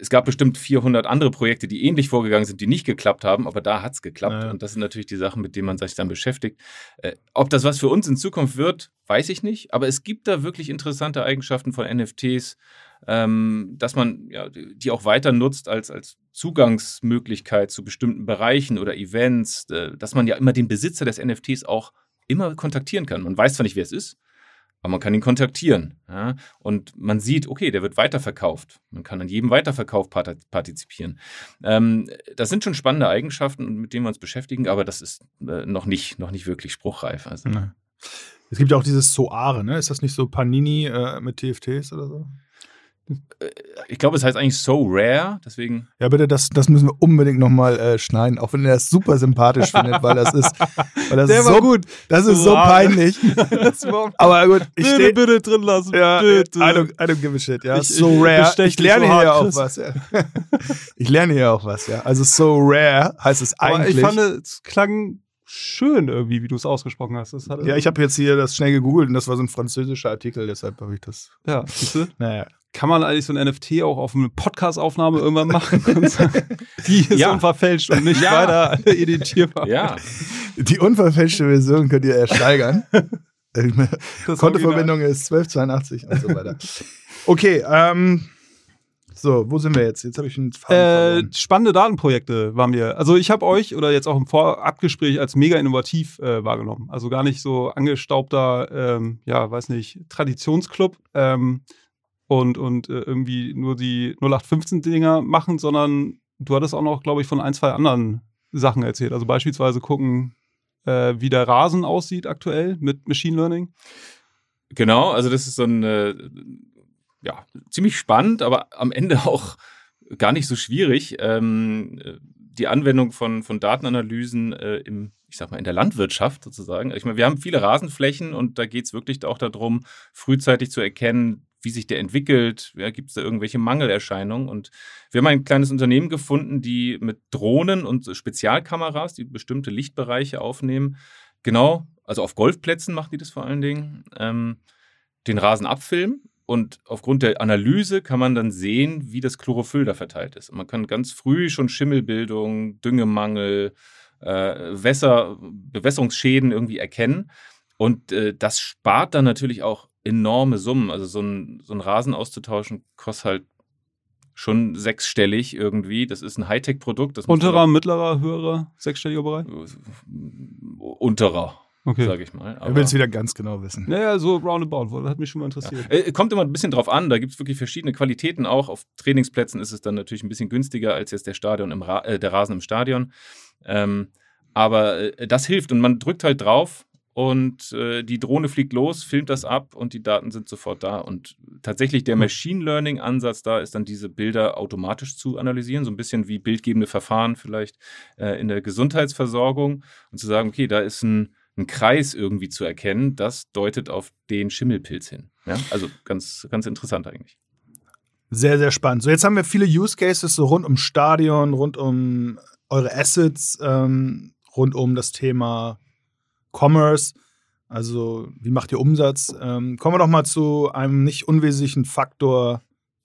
Es gab bestimmt 400 andere Projekte, die ähnlich vorgegangen sind, die nicht geklappt haben, aber da hat es geklappt. Ja. Und das sind natürlich die Sachen, mit denen man sich dann beschäftigt. Äh, ob das was für uns in Zukunft wird, weiß ich nicht. Aber es gibt da wirklich interessante Eigenschaften von NFTs, ähm, dass man ja, die auch weiter nutzt als, als Zugangsmöglichkeit zu bestimmten Bereichen oder Events, äh, dass man ja immer den Besitzer des NFTs auch immer kontaktieren kann. Man weiß zwar nicht, wer es ist, aber man kann ihn kontaktieren. Ja? Und man sieht, okay, der wird weiterverkauft. Man kann an jedem Weiterverkauf partizipieren. Ähm, das sind schon spannende Eigenschaften, mit denen wir uns beschäftigen, aber das ist äh, noch, nicht, noch nicht wirklich spruchreif. Also. Es gibt ja auch dieses Soare, ne? Ist das nicht so Panini äh, mit TFTs oder so? Ich glaube, es heißt eigentlich so rare, deswegen. Ja, bitte, das, das müssen wir unbedingt nochmal äh, schneiden, auch wenn er das super sympathisch findet, weil das ist, weil das Der ist so, gut. Das ist so peinlich. Aber gut, ich. Bitte, bitte drin lassen. Ja, bitte. I don't, I don't give a shit, ja. Ich, so rare. Ich, ich lerne so hier auch was, ja. ich lerne hier auch was, ja. Also so rare heißt es eigentlich. Aber ich fand, es klang schön irgendwie, wie du es ausgesprochen hast. ja, ich habe jetzt hier das schnell gegoogelt und das war so ein französischer Artikel, deshalb habe ich das. Ja, siehst du? Naja. Kann man eigentlich so ein NFT auch auf eine Podcast-Aufnahme irgendwann machen? und sagen, die ist ja. unverfälscht und nicht ja. weiter editierbar. Ja. Die unverfälschte Version könnt ihr ersteigern. Kontoverbindung ist 1282 und so weiter. Okay, ähm, so, wo sind wir jetzt? Jetzt habe ich einen äh, Spannende Datenprojekte waren wir. Also ich habe euch oder jetzt auch im Vorabgespräch als mega innovativ äh, wahrgenommen. Also gar nicht so angestaubter, ähm, ja, weiß nicht, Traditionsclub ähm, und, und äh, irgendwie nur die 0815-Dinger machen, sondern du hattest auch noch, glaube ich, von ein, zwei anderen Sachen erzählt. Also beispielsweise gucken, äh, wie der Rasen aussieht aktuell mit Machine Learning. Genau, also das ist so ein äh, ja, ziemlich spannend, aber am Ende auch gar nicht so schwierig. Ähm, die Anwendung von, von Datenanalysen äh, im, ich sag mal, in der Landwirtschaft sozusagen. Ich meine, wir haben viele Rasenflächen und da geht es wirklich auch darum, frühzeitig zu erkennen, wie sich der entwickelt, ja, gibt es da irgendwelche Mangelerscheinungen. Und wir haben ein kleines Unternehmen gefunden, die mit Drohnen und Spezialkameras, die bestimmte Lichtbereiche aufnehmen, genau, also auf Golfplätzen machen die das vor allen Dingen, ähm, den Rasen abfilmen und aufgrund der Analyse kann man dann sehen, wie das Chlorophyll da verteilt ist. Und man kann ganz früh schon Schimmelbildung, Düngemangel, äh, Wässer, Bewässerungsschäden irgendwie erkennen. Und äh, das spart dann natürlich auch enorme Summen. Also so ein, so ein Rasen auszutauschen kostet halt schon sechsstellig irgendwie. Das ist ein Hightech-Produkt. Unterer, mittlerer, höherer, sechsstelliger Bereich? Unterer okay. sage ich mal. Er will es wieder ganz genau wissen. Naja, so roundabout, das hat mich schon mal interessiert. Ja. Äh, kommt immer ein bisschen drauf an, da gibt es wirklich verschiedene Qualitäten auch. Auf Trainingsplätzen ist es dann natürlich ein bisschen günstiger als jetzt der, Stadion im Ra äh, der Rasen im Stadion. Ähm, aber äh, das hilft und man drückt halt drauf und äh, die Drohne fliegt los, filmt das ab und die Daten sind sofort da. Und tatsächlich der Machine Learning-Ansatz da ist dann diese Bilder automatisch zu analysieren, so ein bisschen wie bildgebende Verfahren vielleicht äh, in der Gesundheitsversorgung und zu sagen, okay, da ist ein einen Kreis irgendwie zu erkennen, das deutet auf den Schimmelpilz hin. Ja? Also ganz, ganz interessant eigentlich. Sehr, sehr spannend. So, jetzt haben wir viele Use Cases so rund um Stadion, rund um eure Assets, ähm, rund um das Thema Commerce. Also, wie macht ihr Umsatz? Ähm, kommen wir doch mal zu einem nicht unwesentlichen Faktor,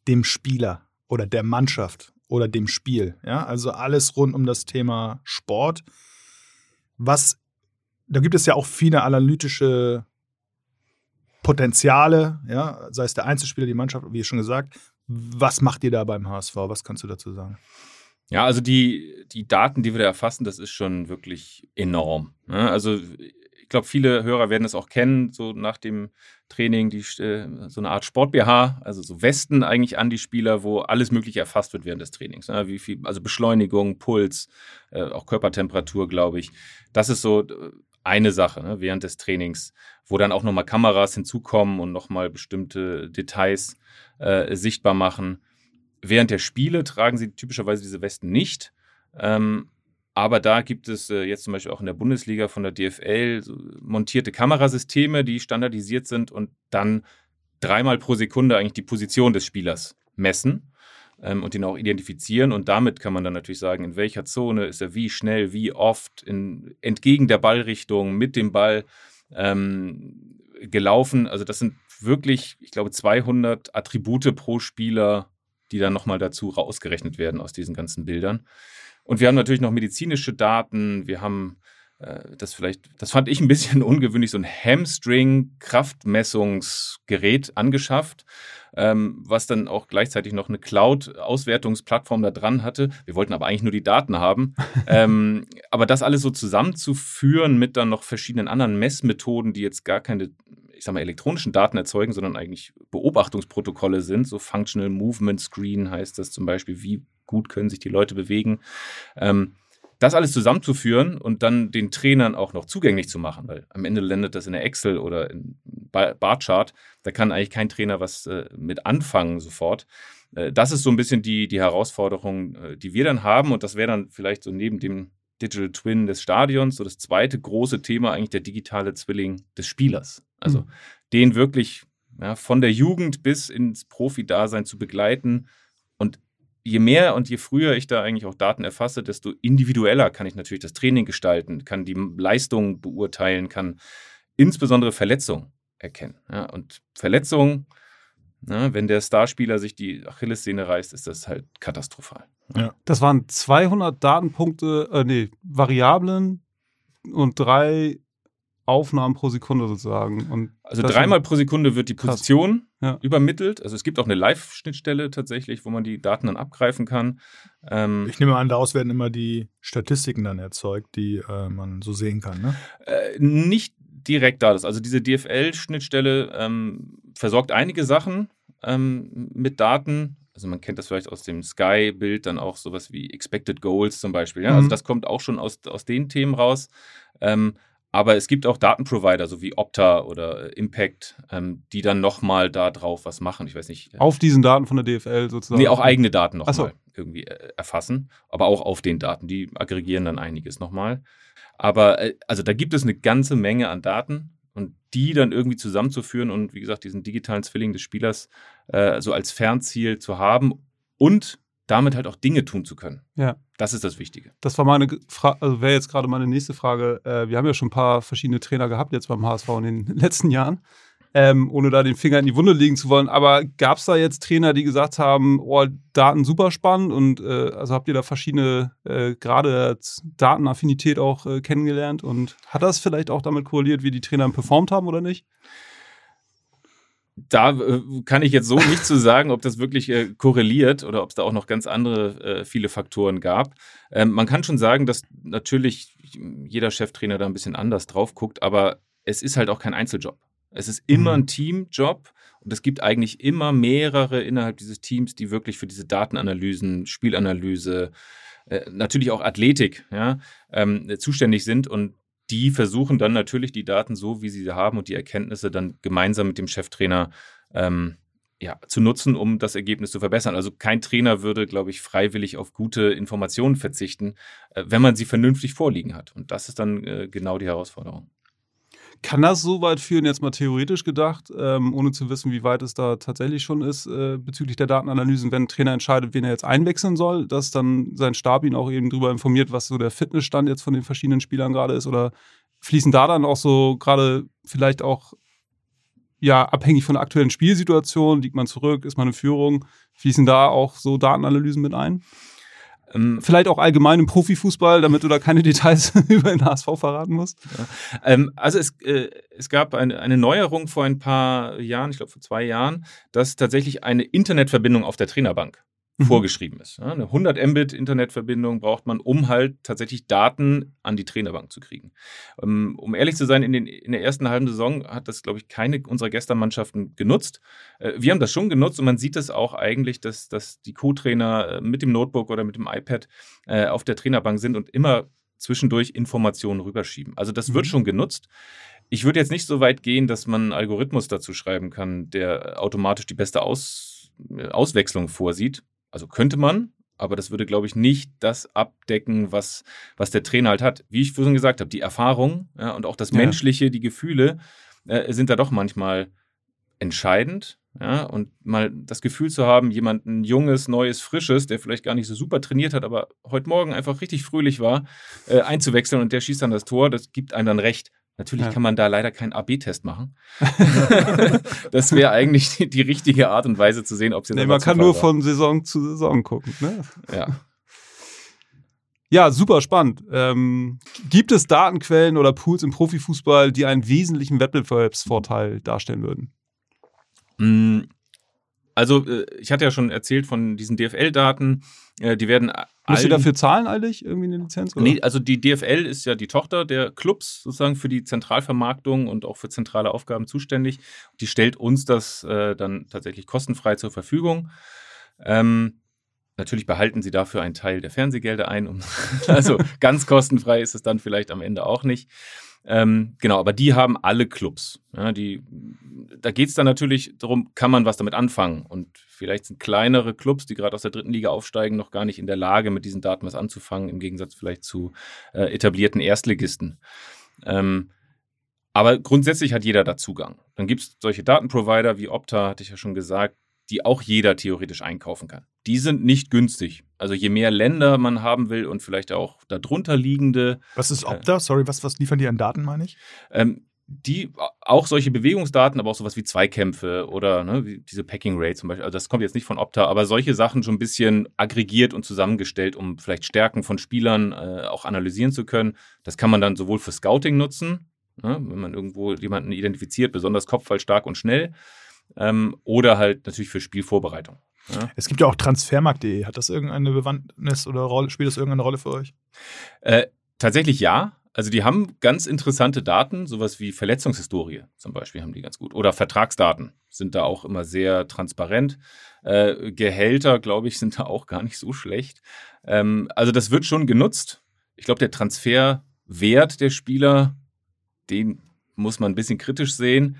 dem Spieler oder der Mannschaft oder dem Spiel. Ja, also alles rund um das Thema Sport. Was da gibt es ja auch viele analytische Potenziale, ja, sei es der Einzelspieler, die Mannschaft, wie schon gesagt. Was macht ihr da beim HSV? Was kannst du dazu sagen? Ja, also die, die Daten, die wir da erfassen, das ist schon wirklich enorm. Ne? Also ich glaube, viele Hörer werden es auch kennen, so nach dem Training, die, äh, so eine Art Sport-BH, also so Westen eigentlich an die Spieler, wo alles Mögliche erfasst wird während des Trainings. Ne? Wie viel, also Beschleunigung, Puls, äh, auch Körpertemperatur, glaube ich. Das ist so äh, eine Sache ne, während des Trainings, wo dann auch nochmal Kameras hinzukommen und nochmal bestimmte Details äh, sichtbar machen. Während der Spiele tragen sie typischerweise diese Westen nicht. Ähm, aber da gibt es äh, jetzt zum Beispiel auch in der Bundesliga von der DFL so montierte Kamerasysteme, die standardisiert sind und dann dreimal pro Sekunde eigentlich die Position des Spielers messen ähm, und ihn auch identifizieren. Und damit kann man dann natürlich sagen, in welcher Zone ist er wie schnell, wie oft, in, entgegen der Ballrichtung, mit dem Ball ähm, gelaufen. Also das sind wirklich, ich glaube, 200 Attribute pro Spieler, die dann nochmal dazu rausgerechnet werden aus diesen ganzen Bildern. Und wir haben natürlich noch medizinische Daten. Wir haben äh, das vielleicht, das fand ich ein bisschen ungewöhnlich, so ein Hamstring-Kraftmessungsgerät angeschafft, ähm, was dann auch gleichzeitig noch eine Cloud-Auswertungsplattform da dran hatte. Wir wollten aber eigentlich nur die Daten haben. ähm, aber das alles so zusammenzuführen mit dann noch verschiedenen anderen Messmethoden, die jetzt gar keine ich sag mal, elektronischen Daten erzeugen, sondern eigentlich Beobachtungsprotokolle sind. So Functional Movement Screen heißt das zum Beispiel, wie gut können sich die Leute bewegen. Ähm, das alles zusammenzuführen und dann den Trainern auch noch zugänglich zu machen, weil am Ende landet das in der Excel oder in Barchart, da kann eigentlich kein Trainer was äh, mit anfangen sofort. Äh, das ist so ein bisschen die, die Herausforderung, äh, die wir dann haben und das wäre dann vielleicht so neben dem Digital Twin des Stadions so das zweite große Thema eigentlich der digitale Zwilling des Spielers. Also mhm. den wirklich ja, von der Jugend bis ins Profi-Dasein zu begleiten und je mehr und je früher ich da eigentlich auch Daten erfasse, desto individueller kann ich natürlich das Training gestalten, kann die Leistung beurteilen, kann insbesondere Verletzungen erkennen. Ja, und Verletzungen, na, wenn der Starspieler sich die Achillessehne reißt, ist das halt katastrophal. Ja. Das waren 200 Datenpunkte, äh, nee, Variablen und drei Aufnahmen pro Sekunde sozusagen. Und also dreimal pro Sekunde wird die Position ja. übermittelt. Also es gibt auch eine Live-Schnittstelle tatsächlich, wo man die Daten dann abgreifen kann. Ähm, ich nehme an, daraus werden immer die Statistiken dann erzeugt, die äh, man so sehen kann. Ne? Äh, nicht direkt da. Also diese DFL-Schnittstelle ähm, versorgt einige Sachen ähm, mit Daten. Also man kennt das vielleicht aus dem Sky-Bild dann auch sowas wie Expected Goals zum Beispiel. Ja? Also mhm. Also das kommt auch schon aus, aus den Themen raus. Ähm, aber es gibt auch Datenprovider, so wie Opta oder äh, Impact, ähm, die dann nochmal da drauf was machen. Ich weiß nicht. Äh, auf diesen Daten von der DFL sozusagen? Nee, auch eigene Daten nochmal so. Irgendwie äh, erfassen. Aber auch auf den Daten. Die aggregieren dann einiges nochmal. Aber äh, also da gibt es eine ganze Menge an Daten und die dann irgendwie zusammenzuführen und wie gesagt, diesen digitalen Zwilling des Spielers äh, so als Fernziel zu haben und damit halt auch Dinge tun zu können. Ja. Das ist das Wichtige. Das war meine Frage, also wäre jetzt gerade meine nächste Frage. Äh, wir haben ja schon ein paar verschiedene Trainer gehabt jetzt beim HSV in den letzten Jahren, ähm, ohne da den Finger in die Wunde legen zu wollen. Aber gab es da jetzt Trainer, die gesagt haben, oh, Daten super spannend und äh, also habt ihr da verschiedene, äh, gerade Datenaffinität auch äh, kennengelernt und hat das vielleicht auch damit korreliert, wie die Trainer performt haben oder nicht? da äh, kann ich jetzt so nicht zu sagen, ob das wirklich äh, korreliert oder ob es da auch noch ganz andere äh, viele Faktoren gab. Ähm, man kann schon sagen, dass natürlich jeder Cheftrainer da ein bisschen anders drauf guckt, aber es ist halt auch kein Einzeljob. Es ist immer mhm. ein Teamjob und es gibt eigentlich immer mehrere innerhalb dieses Teams, die wirklich für diese Datenanalysen, Spielanalyse, äh, natürlich auch Athletik ja, ähm, zuständig sind und die versuchen dann natürlich die Daten so, wie sie sie haben und die Erkenntnisse dann gemeinsam mit dem Cheftrainer ähm, ja, zu nutzen, um das Ergebnis zu verbessern. Also kein Trainer würde, glaube ich, freiwillig auf gute Informationen verzichten, äh, wenn man sie vernünftig vorliegen hat. Und das ist dann äh, genau die Herausforderung. Kann das so weit führen, jetzt mal theoretisch gedacht, ähm, ohne zu wissen, wie weit es da tatsächlich schon ist, äh, bezüglich der Datenanalysen, wenn ein Trainer entscheidet, wen er jetzt einwechseln soll, dass dann sein Stab ihn auch eben darüber informiert, was so der Fitnessstand jetzt von den verschiedenen Spielern gerade ist? Oder fließen da dann auch so gerade vielleicht auch, ja, abhängig von der aktuellen Spielsituation, liegt man zurück, ist man in Führung, fließen da auch so Datenanalysen mit ein? Ähm, Vielleicht auch allgemein im Profifußball, damit du da keine Details über den HSV verraten musst. Ja. Ähm, also es, äh, es gab eine, Neuerung vor ein paar Jahren, ich glaube vor zwei Jahren, dass tatsächlich eine Internetverbindung auf der Trainerbank. Vorgeschrieben ist. Ja, eine 100 Mbit Internetverbindung braucht man, um halt tatsächlich Daten an die Trainerbank zu kriegen. Um, ähm, um ehrlich zu sein, in, den, in, der ersten halben Saison hat das, glaube ich, keine unserer Gästermannschaften genutzt. Äh, wir haben das schon genutzt und man sieht es auch eigentlich, dass, dass die Co-Trainer äh, mit dem Notebook oder mit dem iPad äh, auf der Trainerbank sind und immer zwischendurch Informationen rüberschieben. Also das mhm. wird schon genutzt. Ich würde jetzt nicht so weit gehen, dass man einen Algorithmus dazu schreiben kann, der automatisch die beste Aus Auswechslung vorsieht. Also könnte man, aber das würde, glaube ich, nicht das abdecken, was, was der Trainer halt hat. Wie ich vorhin gesagt habe, die Erfahrung ja, und auch das ja. Menschliche, die Gefühle äh, sind da doch manchmal entscheidend. Ja, und mal das Gefühl zu haben, jemanden Junges, Neues, Frisches, der vielleicht gar nicht so super trainiert hat, aber heute Morgen einfach richtig fröhlich war, äh, einzuwechseln und der schießt dann das Tor, das gibt einem dann recht. Natürlich ja. kann man da leider keinen AB-Test machen. das wäre eigentlich die, die, richtige Art und Weise zu sehen, ob sie nee, Man kann nur war. von Saison zu Saison gucken. Ne? Ja. Ja, super spannend. Ähm, gibt es Datenquellen oder Pools im Profifußball, die einen wesentlichen Wettbewerbsvorteil darstellen würden? Also, äh, ich hatte ja schon erzählt von diesen DFL-Daten. Äh, die werden Müsst ihr dafür zahlen eigentlich irgendwie eine Lizenz? Oder? Nee, also die DFL ist ja die Tochter der Clubs sozusagen für die Zentralvermarktung und auch für zentrale Aufgaben zuständig. Die stellt uns das äh, dann tatsächlich kostenfrei zur Verfügung. Ähm, natürlich behalten sie dafür einen Teil der Fernsehgelder ein. Um, also ganz kostenfrei ist es dann vielleicht am Ende auch nicht. Ähm, genau, aber die haben alle Clubs. Ja, die, da geht es dann natürlich darum, kann man was damit anfangen. Und vielleicht sind kleinere Clubs, die gerade aus der dritten Liga aufsteigen, noch gar nicht in der Lage, mit diesen Daten was anzufangen, im Gegensatz vielleicht zu äh, etablierten Erstligisten. Ähm, aber grundsätzlich hat jeder da Zugang. Dann gibt es solche Datenprovider wie Opta, hatte ich ja schon gesagt, die auch jeder theoretisch einkaufen kann. Die sind nicht günstig. Also je mehr Länder man haben will und vielleicht auch darunter liegende. Was ist Opta? Äh, Sorry, was, was liefern die an Daten, meine ich? Ähm, die auch solche Bewegungsdaten, aber auch sowas wie Zweikämpfe oder ne, diese Packing Rate zum Beispiel. Also das kommt jetzt nicht von Opta, aber solche Sachen schon ein bisschen aggregiert und zusammengestellt, um vielleicht Stärken von Spielern äh, auch analysieren zu können. Das kann man dann sowohl für Scouting nutzen, ne, wenn man irgendwo jemanden identifiziert, besonders kopfballstark und schnell ähm, oder halt natürlich für Spielvorbereitung. Ja. Es gibt ja auch transfermarkt.de. Hat das irgendeine Bewandtnis oder Rolle, spielt das irgendeine Rolle für euch? Äh, tatsächlich ja. Also die haben ganz interessante Daten, sowas wie Verletzungshistorie zum Beispiel haben die ganz gut. Oder Vertragsdaten sind da auch immer sehr transparent. Äh, Gehälter, glaube ich, sind da auch gar nicht so schlecht. Ähm, also das wird schon genutzt. Ich glaube, der Transferwert der Spieler, den muss man ein bisschen kritisch sehen.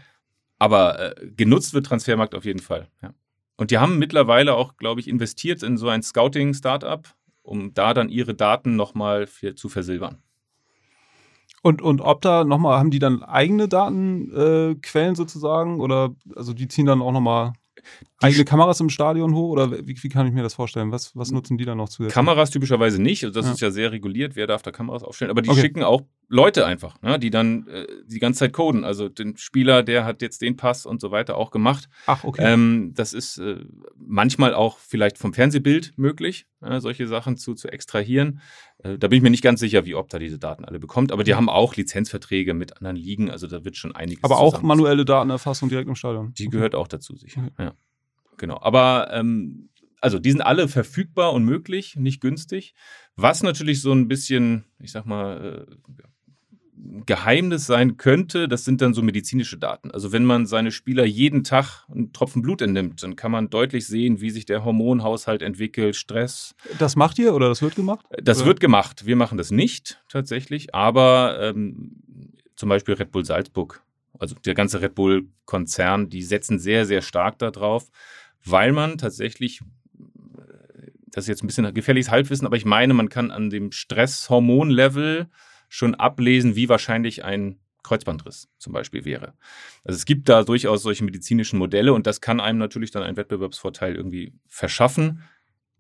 Aber äh, genutzt wird Transfermarkt auf jeden Fall. Ja. Und die haben mittlerweile auch, glaube ich, investiert in so ein Scouting-Startup, um da dann ihre Daten nochmal zu versilbern. Und, und ob da nochmal, haben die dann eigene Datenquellen äh, sozusagen? Oder also die ziehen dann auch nochmal Eigene Kameras im Stadion hoch oder wie, wie, kann ich mir das vorstellen? Was, was nutzen die dann noch zusätzlich? Kameras typischerweise nicht. Also das ja. ist ja sehr reguliert, wer darf da Kameras aufstellen. Aber die okay. schicken auch Leute einfach, ne, die dann äh, die ganze Zeit coden. Also den Spieler, der hat jetzt den Pass und so weiter auch gemacht. Ach, okay. Ähm, das ist äh, manchmal auch vielleicht vom Fernsehbild möglich, äh, solche Sachen zu, zu extrahieren. Äh, da bin ich mir nicht ganz sicher, wie Opta diese Daten alle bekommt. Aber die mhm. haben auch Lizenzverträge mit anderen Ligen. Also da wird schon einiges. Aber auch manuelle Datenerfassung direkt im Stadion. Die gehört auch dazu, sicher. Okay. Ja. Genau. Aber ähm, also die sind alle verfügbar und möglich, nicht günstig. Was natürlich so ein bisschen, ich sag mal, äh, Geheimnis sein könnte, das sind dann so medizinische Daten. Also wenn man seine Spieler jeden Tag einen Tropfen Blut entnimmt, dann kann man deutlich sehen, wie sich der Hormonhaushalt entwickelt, Stress. Das macht ihr oder das wird gemacht? Das oder? wird gemacht. Wir machen das nicht tatsächlich, aber ähm, zum Beispiel Red Bull Salzburg, also der ganze Red Bull-Konzern, die setzen sehr, sehr stark darauf weil man tatsächlich, das ist jetzt ein bisschen gefährliches Halbwissen, aber ich meine, man kann an dem Stresshormonlevel schon ablesen, wie wahrscheinlich ein Kreuzbandriss zum Beispiel wäre. Also es gibt da durchaus solche medizinischen Modelle und das kann einem natürlich dann einen Wettbewerbsvorteil irgendwie verschaffen,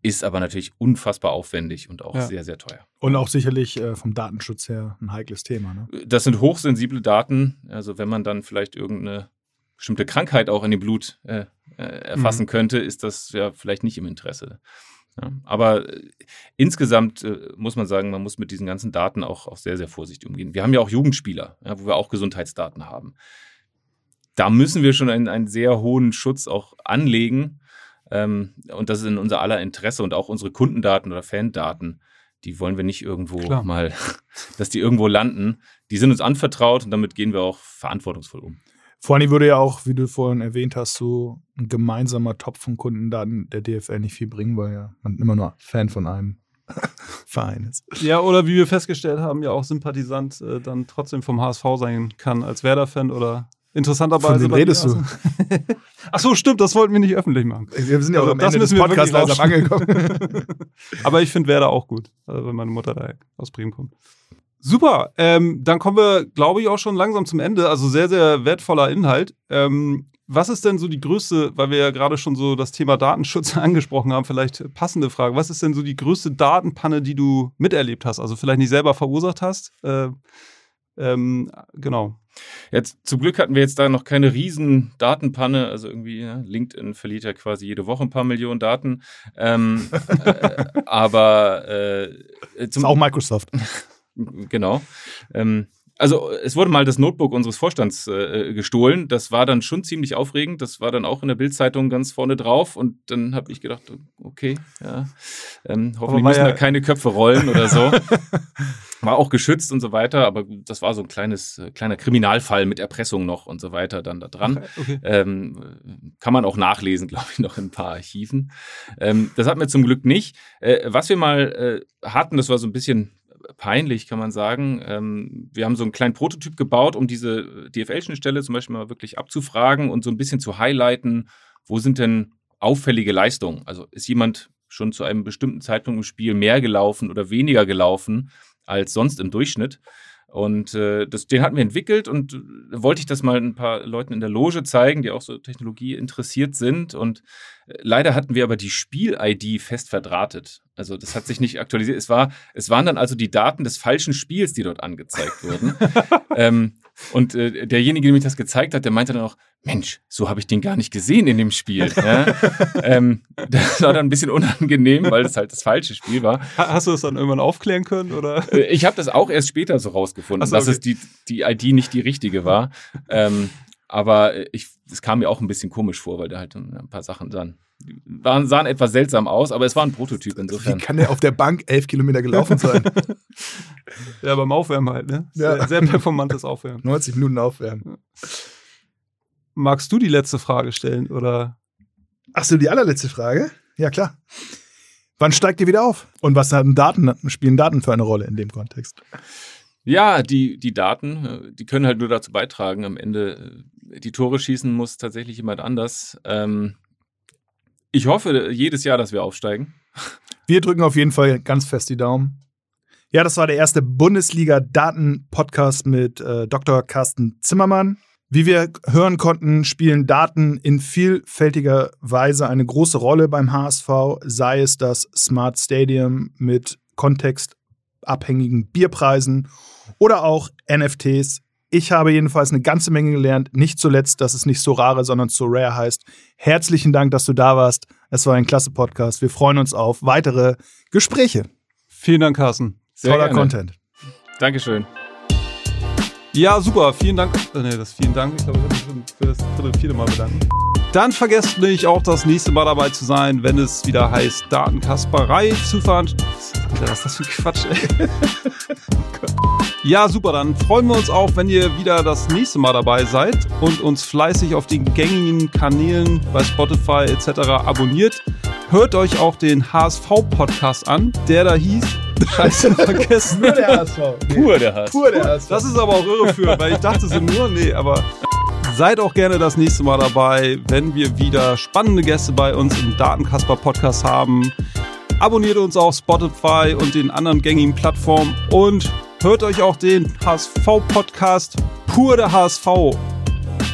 ist aber natürlich unfassbar aufwendig und auch ja. sehr, sehr teuer. Und auch sicherlich äh, vom Datenschutz her ein heikles Thema. Ne? Das sind hochsensible Daten. Also wenn man dann vielleicht irgendeine bestimmte Krankheit auch in dem Blut äh, äh, erfassen mhm. könnte, ist das ja vielleicht nicht im Interesse Ja, aber äh, insgesamt äh, muss man sagen, man muss mit diesen ganzen Daten auch, auch sehr, sehr vorsichtig umgehen. Wir haben ja auch Jugendspieler, ja, wo wir auch Gesundheitsdaten haben. Da müssen wir schon einen, einen sehr hohen Schutz auch anlegen. Ähm, und das ist in unser aller Interesse und auch unsere Kundendaten oder Fandaten, die wollen wir nicht irgendwo Klar. mal, dass die irgendwo landen. Die sind uns anvertraut und damit gehen wir auch verantwortungsvoll um. Vor allem würde ja auch, wie du vorhin erwähnt hast, so ein gemeinsamer Topf von Kundendaten der DFL nicht viel bringen, weil ja man immer nur Fan von einem Verein ist. Ja, oder wie wir festgestellt haben, ja auch Sympathisant äh, dann trotzdem vom HSV sein kann als Werder-Fan oder interessanterweise. Von wem redest du? Ach so, stimmt, das wollten wir nicht öffentlich machen. Wir sind ja Also auch am das Ende des müssen wir Podcasts langsam angekommen. Aber ich finde Werder auch gut, also wenn meine Mutter da aus Bremen kommt. Super, ähm, dann kommen wir, glaube ich, auch schon langsam zum Ende. Also sehr, sehr wertvoller Inhalt. Ähm, was ist denn so die größte, weil wir ja gerade schon so das Thema Datenschutz angesprochen haben, vielleicht passende Frage. Was ist denn so die größte Datenpanne, die du miterlebt hast? Also vielleicht nicht selber verursacht hast? Äh, ähm, genau. Jetzt zum Glück hatten wir jetzt da noch keine riesen Datenpanne. Also irgendwie, ja, LinkedIn verliert ja quasi jede Woche ein paar Millionen Daten. Ähm, äh, aber äh, ist auch Microsoft. Genau. Ähm, also es wurde mal das Notebook unseres Vorstands äh, gestohlen. Das war dann schon ziemlich aufregend. Das war dann auch in der Bildzeitung ganz vorne drauf. Und dann habe ich gedacht, okay, ja, ähm, hoffentlich müssen ja- da keine Köpfe rollen oder so. war auch geschützt und so weiter. Aber das war so ein kleines, äh, kleiner Kriminalfall mit Erpressung noch und so weiter dann da dran. Okay. Ähm, kann man auch nachlesen, glaube ich, noch in ein paar Archiven. Ähm, das hatten wir zum Glück nicht. Äh, was wir mal äh, hatten, das war so ein bisschen peinlich, kann man sagen. Ähm, wir haben so einen kleinen Prototyp gebaut, um diese DFL-Schnittstelle zum Beispiel mal wirklich abzufragen und so ein bisschen zu highlighten, wo sind denn auffällige Leistungen? Also ist jemand schon zu einem bestimmten Zeitpunkt im Spiel mehr gelaufen oder weniger gelaufen als sonst im Durchschnitt? Und äh, das, den hatten wir entwickelt und äh, wollte ich das mal ein paar Leuten in der Loge zeigen, die auch so Technologie interessiert sind. Und äh, leider hatten wir aber die Spiel-ID fest verdrahtet. Also das hat sich nicht aktualisiert. Es, war, es waren dann also die Daten des falschen Spiels, die dort angezeigt wurden. ähm, und äh, derjenige, dem ich das gezeigt hat, der meinte dann auch, Mensch, so habe ich den gar nicht gesehen in dem Spiel. ja? ähm, das war dann ein bisschen unangenehm, weil das halt das falsche Spiel war. Ha- Hast du das dann irgendwann aufklären können? Oder? Äh, Ich habe das auch erst später so rausgefunden, so, dass okay. es die, die ID nicht die richtige war. ähm, aber ich, es kam mir auch ein bisschen komisch vor, weil da halt ein paar Sachen sahen, die waren, sahen etwas seltsam aus, aber es war ein Prototyp Wie insofern. kann der auf der Bank elf Kilometer gelaufen sein? Ja, beim Aufwärmen halt, ne? Ja. Sehr, sehr performantes Aufwärmen. 90 Minuten aufwärmen. Magst du die letzte Frage stellen? Oder? Ach so, die allerletzte Frage? Ja, klar. Wann steigt ihr wieder auf? Und was haben Daten, spielen Daten für eine Rolle in dem Kontext? Ja, die, die Daten, äh, die können halt nur dazu beitragen. Am Ende äh, die Tore schießen muss tatsächlich jemand anders. Ähm, ich hoffe jedes Jahr, dass wir aufsteigen. Wir drücken auf jeden Fall ganz fest die Daumen. Ja, das war der erste Bundesliga-Daten-Podcast mit äh, Dr. Carsten Zimmermann. Wie wir hören konnten, spielen Daten in vielfältiger Weise eine große Rolle beim HSV, sei es das Smart Stadium mit kontextabhängigen Bierpreisen oder auch NFTs. Ich habe jedenfalls eine ganze Menge gelernt, nicht zuletzt, dass es nicht so rare, sondern so rare heißt. Herzlichen Dank, dass du da warst. Es war ein klasse Podcast. Wir freuen uns auf weitere Gespräche. Vielen Dank, Carsten. Sehr Toller gerne. Content. Dankeschön. Ja, super. Vielen Dank. Äh, nee, das vielen Dank. Ich glaube, ich habe mich schon für das dritte, vierte Mal bedanken. Dann vergesst nicht auch das nächste Mal dabei zu sein, wenn es wieder heißt Datenkasperei zu veranstalten. Alter, was ist das für ein Quatsch, ey? Ja, super. Dann freuen wir uns auch, wenn ihr wieder das nächste Mal dabei seid und uns fleißig auf den gängigen Kanälen bei Spotify etc. abonniert. Hört euch auch den HSV-Podcast an, der da hieß. Scheiße, vergessen. Nur der HSV. Pur der Hass. Pur der HSV. Das ist aber auch irreführend, weil ich dachte, es sind nur, nee, aber seid auch gerne das nächste Mal dabei, wenn wir wieder spannende Gäste bei uns im Datenkasper Podcast haben. Abonniert uns auf Spotify und den anderen gängigen Plattformen und hört euch auch den HSV Podcast Pur der HSV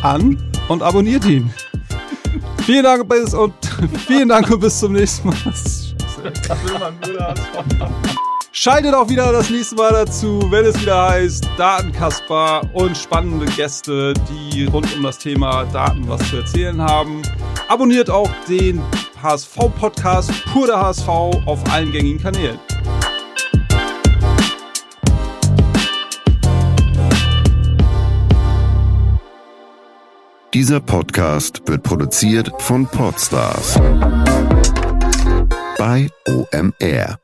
an und abonniert ihn. vielen Dank bis und vielen Dank und bis zum nächsten Mal. Schaltet auch wieder das nächste Mal dazu, wenn es wieder heißt Datenkasper und spannende Gäste, die rund um das Thema Daten was zu erzählen haben. Abonniert auch den HSV-Podcast Pur der HSV auf allen gängigen Kanälen. Dieser Podcast wird produziert von Podstars bei OMR.